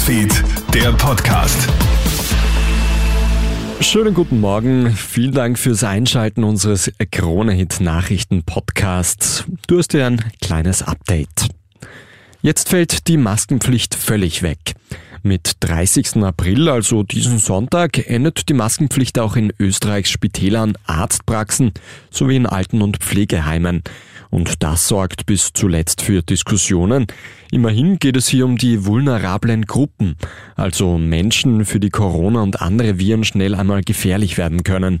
Newsfeed, der Podcast. Schönen guten Morgen. Vielen Dank fürs Einschalten unseres Krone-Hit Nachrichten Podcasts. Du hast dir ein kleines Update. Jetzt fällt die Maskenpflicht völlig weg. Mit 30. April, also diesen Sonntag, endet die Maskenpflicht auch in Österreichs Spitälern, Arztpraxen sowie in Alten- und Pflegeheimen. Und das sorgt bis zuletzt für Diskussionen. Immerhin geht es hier um die vulnerablen Gruppen, also Menschen, für die Corona und andere Viren schnell einmal gefährlich werden können.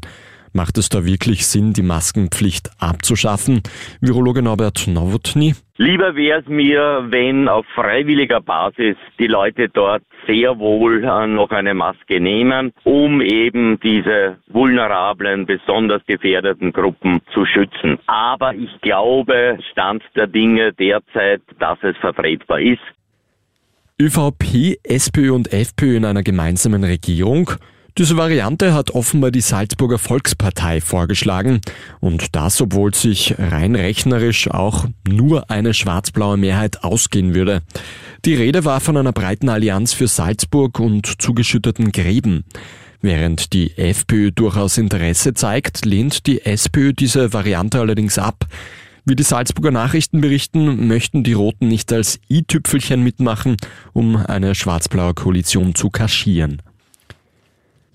Macht es da wirklich Sinn, die Maskenpflicht abzuschaffen? Virologe Norbert Nowotny. Lieber wäre es mir, wenn auf freiwilliger Basis die Leute dort sehr wohl äh, noch eine Maske nehmen, um eben diese vulnerablen, besonders gefährdeten Gruppen zu schützen. Aber ich glaube, Stand der Dinge derzeit, dass es vertretbar ist. ÖVP, SPÖ und FPÖ in einer gemeinsamen Regierung. Diese Variante hat offenbar die Salzburger Volkspartei vorgeschlagen und das, obwohl sich rein rechnerisch auch nur eine schwarz-blaue Mehrheit ausgehen würde. Die Rede war von einer breiten Allianz für Salzburg und zugeschütteten Gräben. Während die FPÖ durchaus Interesse zeigt, lehnt die SPÖ diese Variante allerdings ab. Wie die Salzburger Nachrichten berichten, möchten die Roten nicht als i-Tüpfelchen mitmachen, um eine schwarz-blaue Koalition zu kaschieren.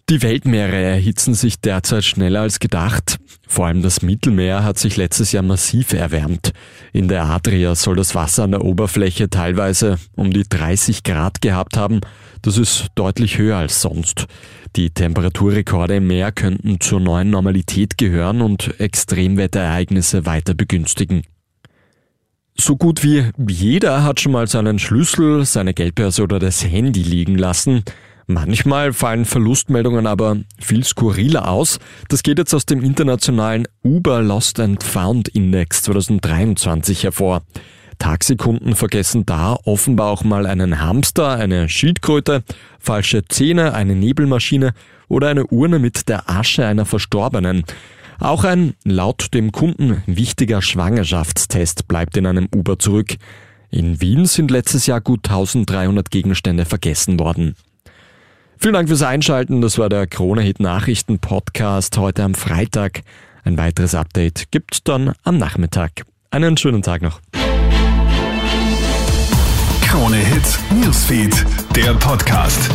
Die Weltmeere erhitzen sich derzeit schneller als gedacht. Vor allem das Mittelmeer hat sich letztes Jahr massiv erwärmt. In der Adria soll das Wasser an der Oberfläche teilweise um die 30 Grad gehabt haben. Das ist deutlich höher als sonst. Die Temperaturrekorde im Meer könnten zur neuen Normalität gehören und Extremwetterereignisse weiter begünstigen. So gut wie jeder hat schon mal seinen Schlüssel, seine Geldbörse oder das Handy liegen lassen. Manchmal fallen Verlustmeldungen aber viel skurriler aus. Das geht jetzt aus dem internationalen Uber Lost and Found Index 2023 hervor. Taxikunden vergessen da offenbar auch mal einen Hamster, eine Schildkröte, falsche Zähne, eine Nebelmaschine oder eine Urne mit der Asche einer Verstorbenen. Auch ein laut dem Kunden wichtiger Schwangerschaftstest bleibt in einem Uber zurück. In Wien sind letztes Jahr gut 1300 Gegenstände vergessen worden. Vielen Dank fürs Einschalten. Das war der Krone-Hit Nachrichten Podcast heute am Freitag. Ein weiteres Update gibt's dann am Nachmittag. Einen schönen Tag noch. Krone-Hit Newsfeed, der Podcast.